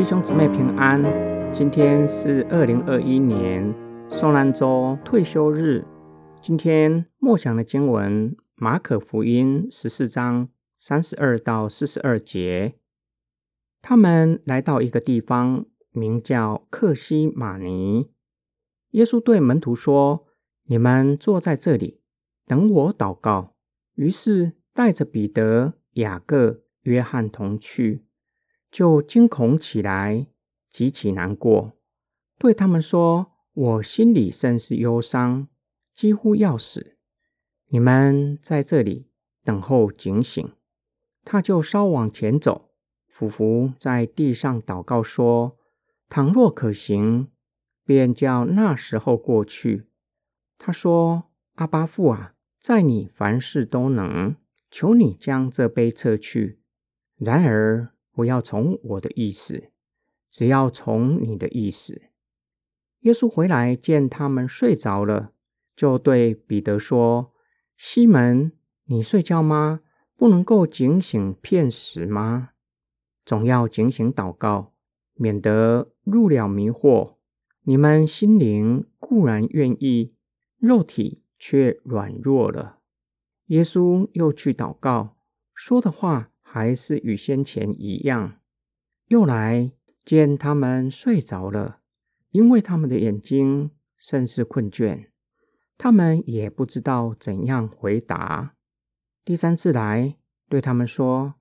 弟兄姊妹平安，今天是二零二一年宋兰州退休日。今天默想的经文：马可福音十四章三十二到四十二节。他们来到一个地方，名叫克西马尼。耶稣对门徒说：“你们坐在这里，等我祷告。”于是带着彼得、雅各、约翰同去。就惊恐起来，极其难过，对他们说：“我心里甚是忧伤，几乎要死。你们在这里等候警醒。”他就稍往前走，俯伏在地上祷告说：“倘若可行，便叫那时候过去。”他说：“阿巴父啊，在你凡事都能，求你将这杯撤去。然而。”不要从我的意思，只要从你的意思。耶稣回来见他们睡着了，就对彼得说：“西门，你睡觉吗？不能够警醒片时吗？总要警醒祷告，免得入了迷惑。你们心灵固然愿意，肉体却软弱了。”耶稣又去祷告，说的话。还是与先前一样，又来见他们睡着了，因为他们的眼睛甚是困倦，他们也不知道怎样回答。第三次来对他们说：“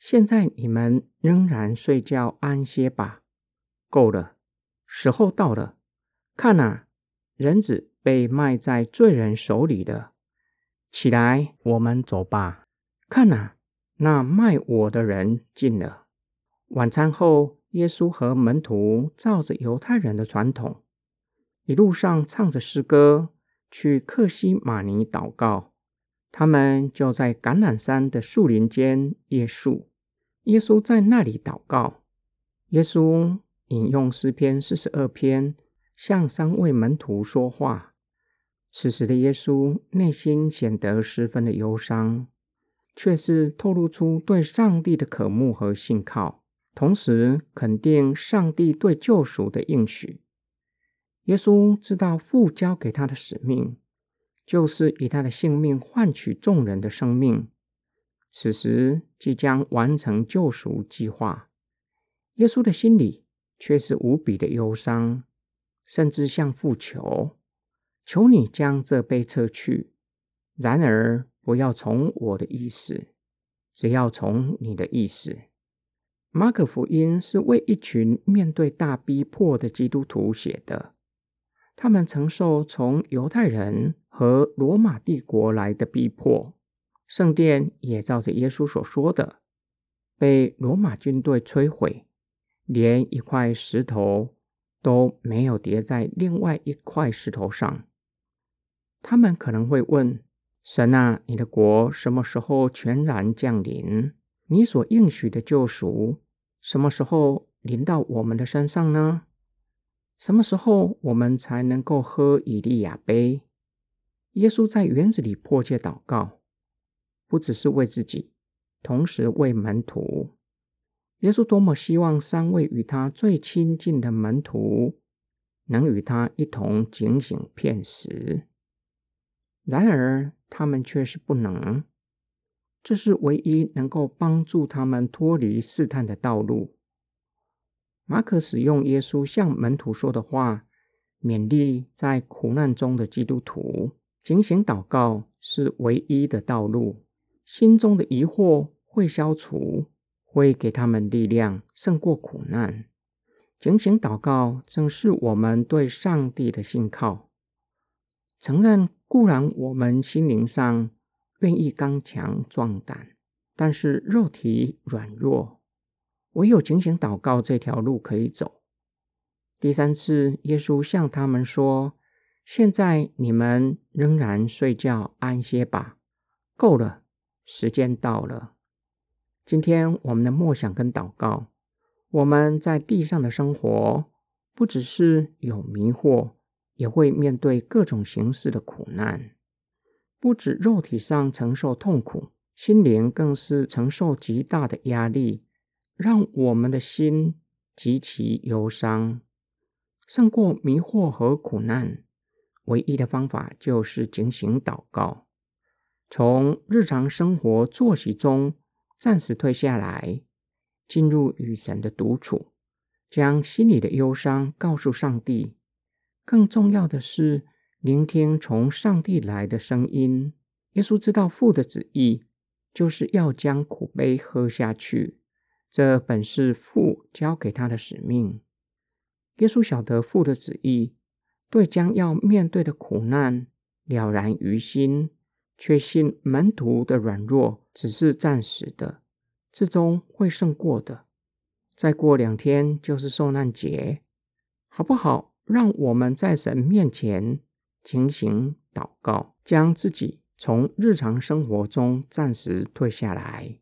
现在你们仍然睡觉安歇吧，够了，时候到了。看呐，人子被卖在罪人手里了。起来，我们走吧。看呐。”那卖我的人进了。晚餐后，耶稣和门徒照着犹太人的传统，一路上唱着诗歌，去克西马尼祷告。他们就在橄榄山的树林间夜宿。耶稣在那里祷告。耶稣引用诗篇四十二篇，向三位门徒说话。此时的耶稣内心显得十分的忧伤。却是透露出对上帝的渴慕和信靠，同时肯定上帝对救赎的应许。耶稣知道父交给他的使命，就是以他的性命换取众人的生命。此时即将完成救赎计划，耶稣的心里却是无比的忧伤，甚至向父求：“求你将这杯撤去。”然而。不要从我的意思，只要从你的意思。马可福音是为一群面对大逼迫的基督徒写的，他们承受从犹太人和罗马帝国来的逼迫，圣殿也照着耶稣所说的，被罗马军队摧毁，连一块石头都没有叠在另外一块石头上。他们可能会问。神啊，你的国什么时候全然降临？你所应许的救赎什么时候临到我们的身上呢？什么时候我们才能够喝以利亚杯？耶稣在园子里迫切祷告，不只是为自己，同时为门徒。耶稣多么希望三位与他最亲近的门徒能与他一同警醒片时。然而，他们却是不能。这是唯一能够帮助他们脱离试探的道路。马可使用耶稣向门徒说的话，勉励在苦难中的基督徒，警醒祷告是唯一的道路。心中的疑惑会消除，会给他们力量胜过苦难。警醒祷告正是我们对上帝的信靠，承认。固然，我们心灵上愿意刚强壮胆，但是肉体软弱，唯有警醒祷告这条路可以走。第三次，耶稣向他们说：“现在你们仍然睡觉安歇吧，够了，时间到了。”今天我们的默想跟祷告，我们在地上的生活，不只是有迷惑。也会面对各种形式的苦难，不止肉体上承受痛苦，心灵更是承受极大的压力，让我们的心极其忧伤，胜过迷惑和苦难。唯一的方法就是警醒祷告，从日常生活作息中暂时退下来，进入与神的独处，将心里的忧伤告诉上帝。更重要的是，聆听从上帝来的声音。耶稣知道父的旨意，就是要将苦杯喝下去。这本是父交给他的使命。耶稣晓得父的旨意，对将要面对的苦难了然于心，确信门徒的软弱只是暂时的，最终会胜过的。再过两天就是受难节，好不好？让我们在神面前情形祷告，将自己从日常生活中暂时退下来。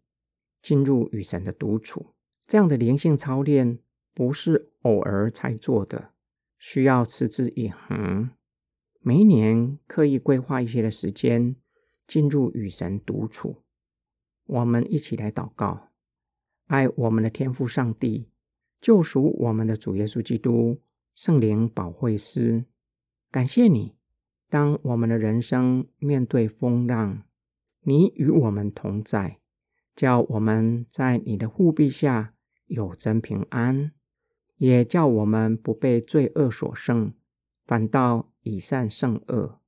进入与神的独处，这样的灵性操练不是偶尔才做的，需要持之以恒。每一年刻意规划一些的时间，进入与神独处。我们一起来祷告：爱我们的天父上帝，救赎我们的主耶稣基督，圣灵保惠师。感谢你，当我们的人生面对风浪，你与我们同在。叫我们在你的护庇下有真平安，也叫我们不被罪恶所胜，反倒以善胜恶。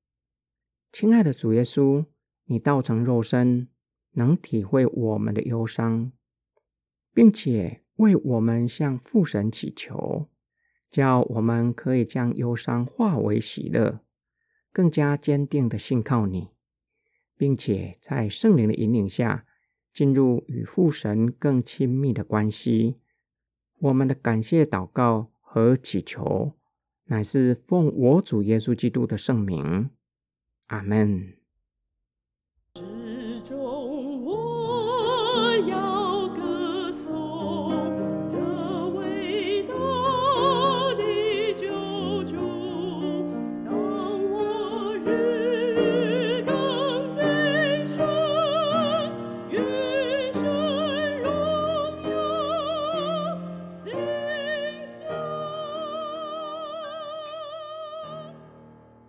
亲爱的主耶稣，你道成肉身，能体会我们的忧伤，并且为我们向父神祈求，叫我们可以将忧伤化为喜乐，更加坚定的信靠你，并且在圣灵的引领下。进入与父神更亲密的关系，我们的感谢祷告和祈求，乃是奉我主耶稣基督的圣名，阿门。